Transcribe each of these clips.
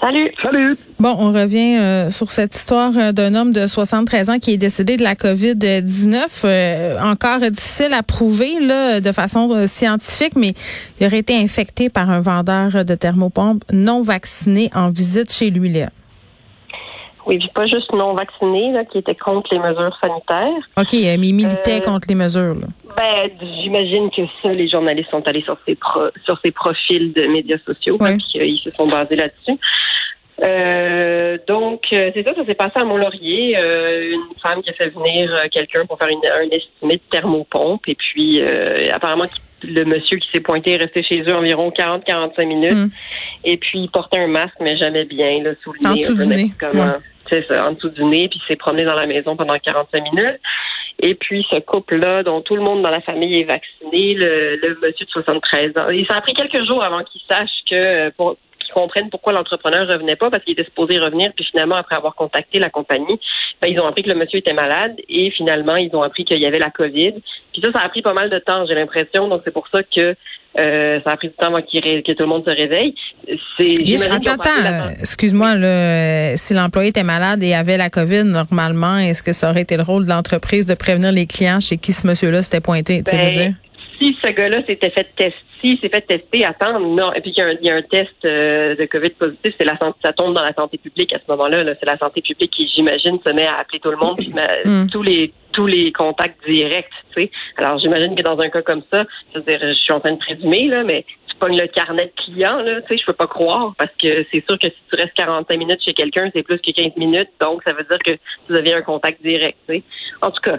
Salut. Salut. Bon, on revient euh, sur cette histoire euh, d'un homme de 73 ans qui est décédé de la COVID-19. Euh, encore difficile à prouver là, de façon euh, scientifique, mais il aurait été infecté par un vendeur de thermopompes non vacciné en visite chez lui, Léa. Oui, puis pas juste non vacciné, là, qui était contre les mesures sanitaires. OK, mais il militait Euh, contre les mesures. Là. Ben, j'imagine que ça, les journalistes sont allés sur ces pro- sur ces profils de médias sociaux, Ouais. puis qu'ils se sont basés là-dessus. Euh, donc, euh, c'est ça, ça s'est passé à Mont-Laurier. Euh, une femme qui a fait venir euh, quelqu'un pour faire une, un estimé de thermopompe. Et puis, euh, apparemment, le monsieur qui s'est pointé est resté chez eux environ 40-45 minutes. Mm. Et puis, il portait un masque, mais jamais bien, là, sous le En nez. dessous un peu du nez. C'est ça, en dessous du nez. Puis, il s'est promené dans la maison pendant 45 minutes. Et puis, ce couple-là, dont tout le monde dans la famille est vacciné, le, le monsieur de 73 ans. Et ça a pris quelques jours avant qu'il sache que, euh, pour comprennent pourquoi l'entrepreneur revenait pas, parce qu'il était supposé revenir. Puis finalement, après avoir contacté la compagnie, ben, ils ont appris que le monsieur était malade. Et finalement, ils ont appris qu'il y avait la COVID. Puis ça, ça a pris pas mal de temps, j'ai l'impression. Donc, c'est pour ça que euh, ça a pris du temps avant qu'il ré- que tout le monde se réveille. C'est, attends, excuse-moi, euh, si l'employé était malade et avait la COVID, normalement, est-ce que ça aurait été le rôle de l'entreprise de prévenir les clients chez qui ce monsieur-là s'était pointé? Tu sais, Ben, veux dire? Si ce gars-là s'était fait tester, s'il s'est fait tester, attends, non, et puis qu'il y a un, il y a un test euh, de COVID positif, c'est la santé, ça tombe dans la santé publique à ce moment-là. là. c'est la santé publique qui, j'imagine, se met à appeler tout le monde, puis Mm. tous les tous les contacts directs, tu sais. Alors j'imagine que dans un cas comme ça, c'est-à-dire, je suis en train de présumer là, mais tu pognes le carnet de client, là, tu sais, je peux pas croire parce que c'est sûr que si tu restes 45 minutes chez quelqu'un, c'est plus que 15 minutes, donc ça veut dire que vous avez un contact direct, tu sais. En tout cas,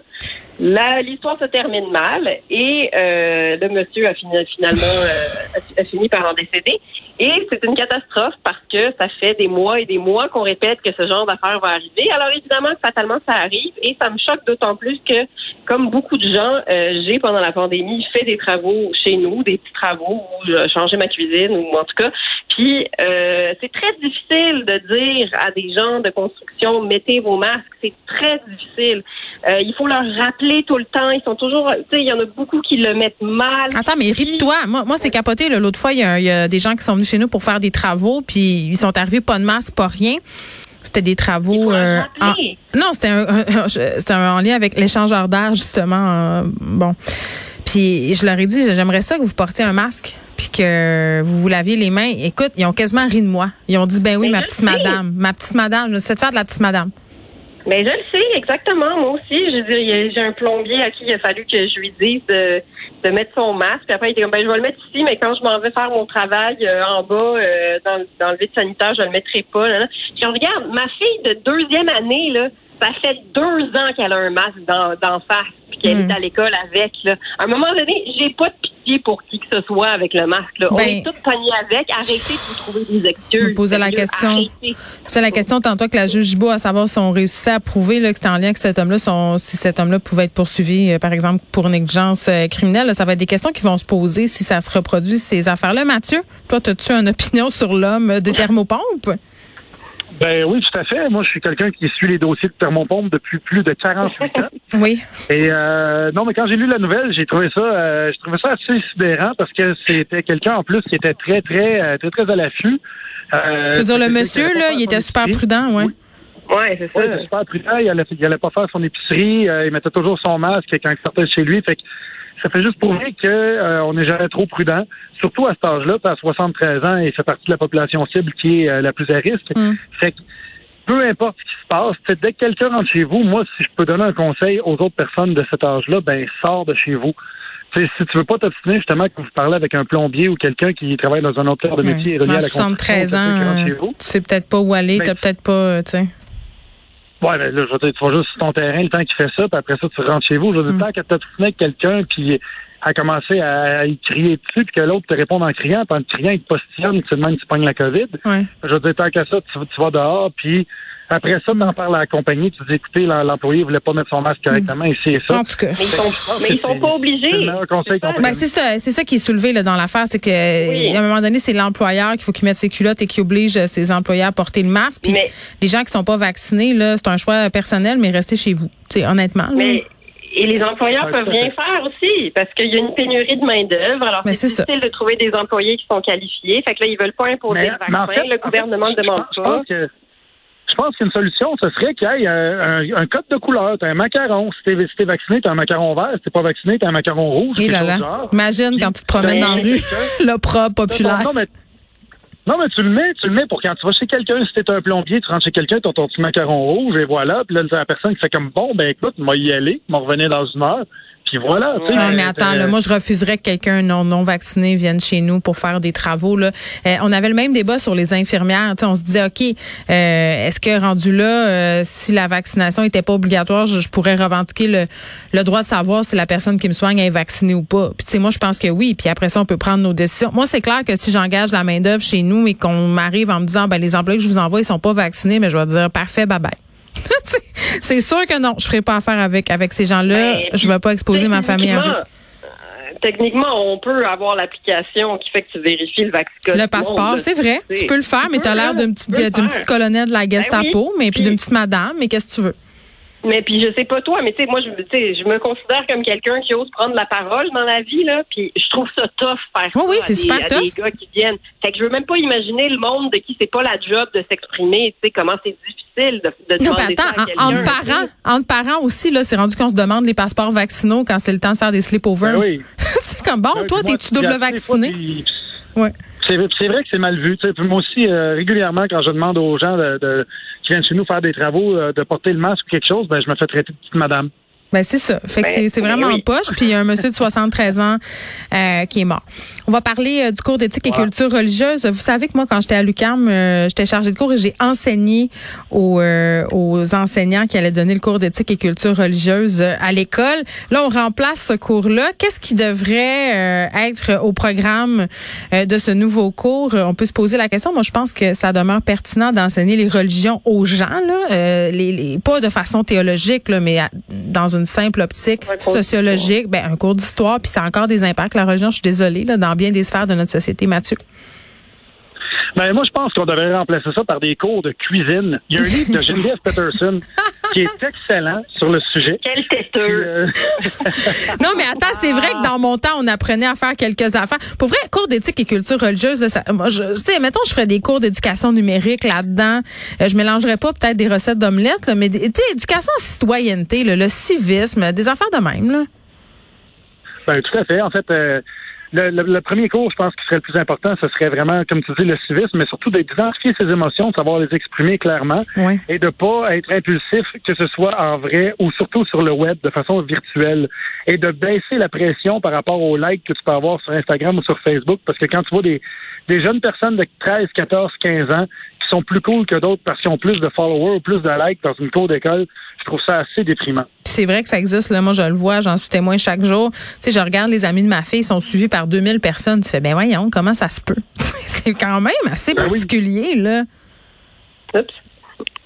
l'histoire se termine mal et euh, le monsieur a fini, finalement euh, a fini par en décéder. Et c'est une catastrophe parce que ça fait des mois et des mois qu'on répète que ce genre d'affaire va arriver. Alors évidemment, fatalement, ça arrive et ça me choque d'autant plus que, comme beaucoup de gens, euh, j'ai pendant la pandémie fait des travaux chez nous, des petits travaux où j'ai changé ma cuisine ou en tout cas. Puis euh, c'est très difficile de dire à des gens de construction mettez vos masques. C'est très difficile. Euh, il faut leur rappeler tout le temps. Ils sont toujours, tu sais, il y en a beaucoup qui le mettent mal. Attends, mais ris de toi. Moi, moi c'est capoté. L'autre fois, il y, y a des gens qui sont venus chez nous pour faire des travaux, puis ils sont arrivés pas de masque, pas rien. C'était des travaux. euh, en- non, c'était un, un- un- en lien avec l'échangeur d'air justement. euh, bon, puis je leur ai dit, j'aimerais ça que vous portiez un masque, puis que vous vous laviez les mains. Écoute, ils ont quasiment ri de moi. Ils ont dit, ben oui, Mais ma petite madame, ma petite madame. Je me suis fait faire de la petite madame. Mais je le sais, exactement. Moi aussi, je j'ai un plombier à qui il a fallu que je lui dise de, de mettre son masque. Puis après, il était comme, ben, je vais le mettre ici, mais quand je m'en vais faire mon travail euh, en bas, euh, dans, le- dans le vide sanitaire, je le mettrai pas. Là, là. Je regarde, ma fille de deuxième année, là, ça fait deux ans qu'elle a un masque d'en d'en face, puis qu'elle Mm. est à l'école avec. Là. À un moment donné, j'ai pas de pitié pour qui que ce soit avec le masque. Là. On Ben- est tous pognés avec. Arrêtez de vous trouver des excuses. Vous posez la question. C'est la question tantôt que la juge Gibault à savoir si on réussissait à prouver là, que c'était en lien avec cet homme-là, si cet homme-là pouvait être poursuivi, euh, par exemple, pour négligence euh, criminelle. Là, ça va être des questions qui vont se poser si ça se reproduit, ces affaires-là. Mathieu, toi, as-tu une opinion sur l'homme de thermopompe? Ben oui, tout à fait. Moi, je suis quelqu'un qui suit les dossiers de thermopompe depuis plus de 48 ans. Oui. Et euh, non, mais quand j'ai lu la nouvelle, j'ai trouvé ça, euh, j'ai trouvé ça assez sidérant parce que c'était quelqu'un en plus qui était très, très, euh, très, très à l'affût. Euh, Je veux dire, le monsieur, là, il était super prudent, ouais. Ouais, c'est ça. Oui, il était super prudent. Il allait, il allait pas faire son épicerie. euh, il mettait toujours son masque quand il sortait de chez lui. Fait que ça fait juste prouver que euh, on n'est jamais trop prudent, surtout à cet âge-là, à 73 ans, il fait partie de la population cible qui est euh, la plus à risque. Mm. Fait que peu importe ce qui se passe, dès que quelqu'un rentre chez vous, moi, si je peux donner un conseil aux autres personnes de cet âge-là, ben sors de chez vous. Si tu veux pas t'obstiner justement que vous parlez avec un plombier ou quelqu'un qui travaille dans un autre corps de métier et relié à la 73 construction, ans, tu sais peut-être pas où aller, Ben, t'as peut-être pas, euh, tu sais. Ouais, ben là, je veux dire, tu vas juste sur ton terrain le temps qu'il fait ça, puis après ça, tu rentres chez vous. Je veux dire, Mm. tant que tu as avec quelqu'un, puis à commencer à, à y crier dessus, puis que l'autre te répond en criant, puis en criant, il te postillonne, tu même tu pognes la COVID. Ouais. Je veux dire, tant qu'à ça, tu, tu vas dehors, puis Après ça, t'en parles à la compagnie, tu dis, écoutez, l'em- l'employé voulait pas mettre son masque correctement, et c'est ça. En tout cas. Mais ils sont, mais ils sont pas obligés. C'est le meilleur conseil qu'on peut Ben, c'est ça, c'est ça qui est soulevé là, dans l'affaire, c'est que Oui. à un moment donné, c'est l'employeur qu'il faut qu'il mette ses culottes et qui oblige euh, ses employés à porter le masque. Puis Mais- les gens qui sont pas vaccinés, là, c'est un choix personnel, mais restez chez vous. C'est honnêtement. Mais et les employeurs peuvent rien faire aussi parce qu'il y a une pénurie de main d'œuvre. Alors c'est c'est ça. difficile de trouver des employés qui sont qualifiés. Fait que là ils veulent pas imposer le vaccin. en fait- le gouvernement ne en fait, demande je pas. pense que- Je pense qu'une solution, ce serait qu'il y ait un, un code de couleur. T'as un macaron. Si t'es si vacciné, t'as un macaron vert. Si t'es pas vacciné, t'as un macaron rouge. Et là là. Imagine quand tu te promènes Ben, dans la rue, l'opra populaire. Non, mais, non, mais tu le mets, tu le mets pour quand tu vas chez quelqu'un, si t'es un plombier, tu rentres chez quelqu'un, t'as ton petit macaron rouge, et voilà. Puis là, la personne qui fait comme, bon, ben écoute, moi y aller, m'en revenir dans une heure. Puis voilà. Ouais, mais attends, là, moi, je refuserais que quelqu'un non, non vacciné vienne chez nous pour faire des travaux. Là. Euh, on avait le même débat sur les infirmières. On se disait, OK, euh, est-ce que rendu là, euh, si la vaccination était pas obligatoire, je, je pourrais revendiquer le, le droit de savoir si la personne qui me soigne est vaccinée ou pas. Puis tu sais, moi, je pense que oui. Puis après ça, on peut prendre nos décisions. Moi, c'est clair que si j'engage la main-d'œuvre chez nous et qu'on m'arrive en me disant, ben les employés que je vous envoie, ils sont pas vaccinés, mais je vais dire, parfait, bye bye. C'est- sûr que non, je ferai pas affaire avec avec ces gens-là. Ben, je vais pas exposer ma famille à risque. euh, Techniquement, on peut avoir l'application qui fait que tu vérifies le vaccin. Le passeport, c'est vrai. Tu peux le faire, mais tu as l'air d'une petite, petite colonelle de la Gestapo, mais Puis- d'une petite madame, mais qu'est-ce que tu veux? Mais puis je sais pas toi, mais tu sais moi je tu sais je me considère comme quelqu'un qui ose prendre la parole dans la vie là, puis je trouve ça tough faire Oui, ça oui, à c'est des- super à tough. des gars qui viennent. Fait que je veux même pas imaginer le monde de qui c'est pas la job de s'exprimer, tu sais comment c'est difficile de, de Non, demander ça attends, à en- entre parents, entre parents aussi, là, c'est rendu qu'on se demande les passeports vaccinaux quand c'est le temps de faire des sleepovers. ben oui. c'est comme bon, toi, t'es-tu double des fois, vacciné? puis- Ouais. C'est vrai que c'est mal vu. moi aussi, euh, régulièrement, quand je demande aux gens de- qui viennent chez nous faire des travaux euh, de porter le masque ou quelque chose, ben je me fais traiter de petite madame. Ben c'est ça. Fait que Ben, c'est c'est vraiment ben en poche. Puis il y a un monsieur de 73 ans euh, qui est mort. On va parler euh, du cours d'éthique et culture religieuse. Vous savez que moi, quand j'étais à l'UCAM, euh, j'étais chargée de cours et j'ai enseigné aux, euh, aux enseignants qui allaient donner le cours d'éthique et culture religieuse euh, à l'école. Là, on remplace ce cours-là. Qu'est-ce qui devrait euh, être au programme euh, de ce nouveau cours? On peut se poser la question. Moi, je pense que ça demeure pertinent d'enseigner les religions aux gens, là, euh, les, les, pas de façon théologique, là, mais à- dans une simple optique Un sociologique, ben, un cours d'histoire, puis ça a encore des impacts. La religion, je suis désolée, là, dans bien des sphères de notre société, Mathieu. Ben, moi, je pense qu'on devrait remplacer ça par des cours de cuisine. Il y a un livre de Geneviève Peterson qui est excellent sur le sujet. Quel têteux. euh, Non, mais attends, c'est vrai que dans mon temps, on apprenait à faire quelques affaires. Pour vrai, cours d'éthique et culture religieuse, ça, moi, je, tu sais, mettons, je ferais des cours d'éducation numérique là-dedans. Euh, je mélangerais pas peut-être des recettes d'omelette, là, mais tu sais, éducation à citoyenneté, là, le civisme, des affaires de même, là. Ben, tout à fait. En fait, euh, le, le- le premier cours, je pense, qui serait le plus important, ce serait vraiment, comme tu dis, le civisme, mais surtout d'identifier ses émotions, de savoir les exprimer clairement Ouais. et de pas être impulsif, que ce soit en vrai ou surtout sur le web, de façon virtuelle, et de baisser la pression par rapport aux likes que tu peux avoir sur Instagram ou sur Facebook, parce que quand tu vois des, des jeunes personnes de 13, 14, 15 ans qui sont plus cool que d'autres parce qu'ils ont plus de followers ou plus de likes dans une cour d'école, je trouve ça assez déprimant. Puis c'est vrai que ça existe. Là. Moi, je le vois, j'en suis témoin chaque jour. Tu sais, je regarde les amis de ma fille, ils sont suivis par 2000 personnes. Tu fais, ben voyons, comment ça se peut? c'est quand même assez Ben oui. particulier, là. Oups.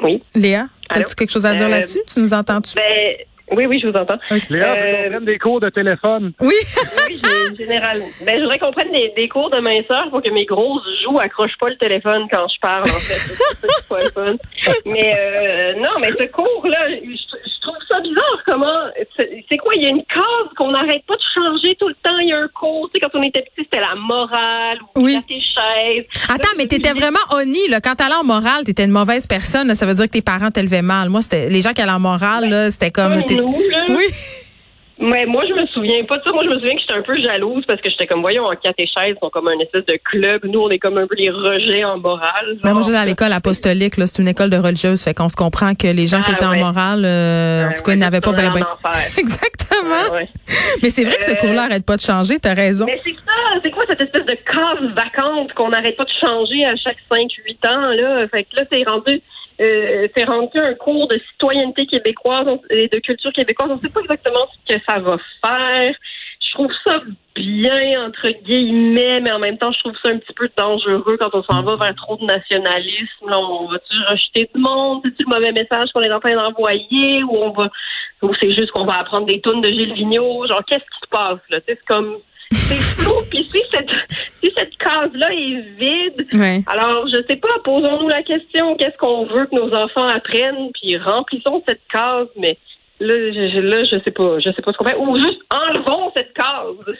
Oui. Léa, as-tu quelque chose à dire Euh, là-dessus? Tu nous entends-tu? Ben oui, oui, je vous entends. Léa, Euh, faut qu'on prenne des cours de téléphone. Oui. Oui, général. Ben, je voudrais qu'on prenne des, des cours de minceur pour que mes grosses joues accrochent pas le téléphone quand je parle, en fait. C'est pas le fun. Mais euh, non, mais ce cours-là, trouve ça bizarre. Comment c'est quoi Il y a une case qu'on n'arrête pas de changer tout le temps. Il y a un cours. Tu sais, quand on était petit, c'était la morale ou Oui. la catéchèse. Attends, mais t'étais vraiment honni, là. Quand t'allais en morale, t'étais une mauvaise personne. là. Ça veut dire que tes parents t'élevaient mal. Moi, c'était les gens qui allaient en morale, là, c'était comme. Nous, là. Oui. Mais moi, je me souviens pas de ça. Moi, je me souviens que j'étais un peu jalouse parce que j'étais comme, voyons, en catéchèse, ils sont comme un espèce de club. Nous, on est comme un peu les rejets en morale. Mais moi, j'allais à l'école apostolique, là. C'est une école de religieuse. Fait qu'on se comprend que les gens qui Ah, étaient ouais. en morale, euh, en tout cas, ils n'avaient pas bien, enfer. Exactement. Mais c'est vrai que ce Euh, cours-là arrête pas de changer. T'as raison. Mais c'est ça, c'est quoi cette espèce de case vacante qu'on n'arrête pas de changer à chaque 5-8 ans, là? Fait que là, c'est rendu, euh, c'est rendu un cours de citoyenneté québécoise et de culture québécoise. On sait pas exactement ce que ça va faire. Je trouve ça bien, entre guillemets, mais en même temps, je trouve ça un petit peu dangereux quand on s'en va vers trop de nationalisme. Là, on va-tu rejeter du monde? C'est-tu le mauvais message qu'on est en train d'envoyer? Ou on va, ou c'est juste qu'on va apprendre des tonnes de Gilles Vigneault? Genre, qu'est-ce qui se passe, là? C'est comme, c'est flou. Puis si cette, si cette case-là est vide, Ouais. alors je sais pas, posons-nous la question, qu'est-ce qu'on veut que nos enfants apprennent? Puis remplissons cette case, mais là, je, là, je sais pas, je sais pas ce qu'on fait. Ou juste enlevons cette case.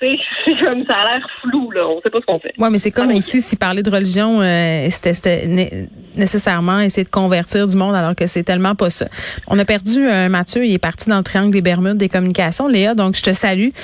Tu sais, c'est comme ça a l'air flou, là. On sait pas ce qu'on fait. Ouais, mais c'est comme Ah, mais- aussi si parler de religion, euh, c'était c'était né- nécessairement essayer de convertir du monde alors que c'est tellement pas ça. On a perdu euh, Mathieu, il est parti dans le triangle des Bermudes des communications. Léa, donc je te salue.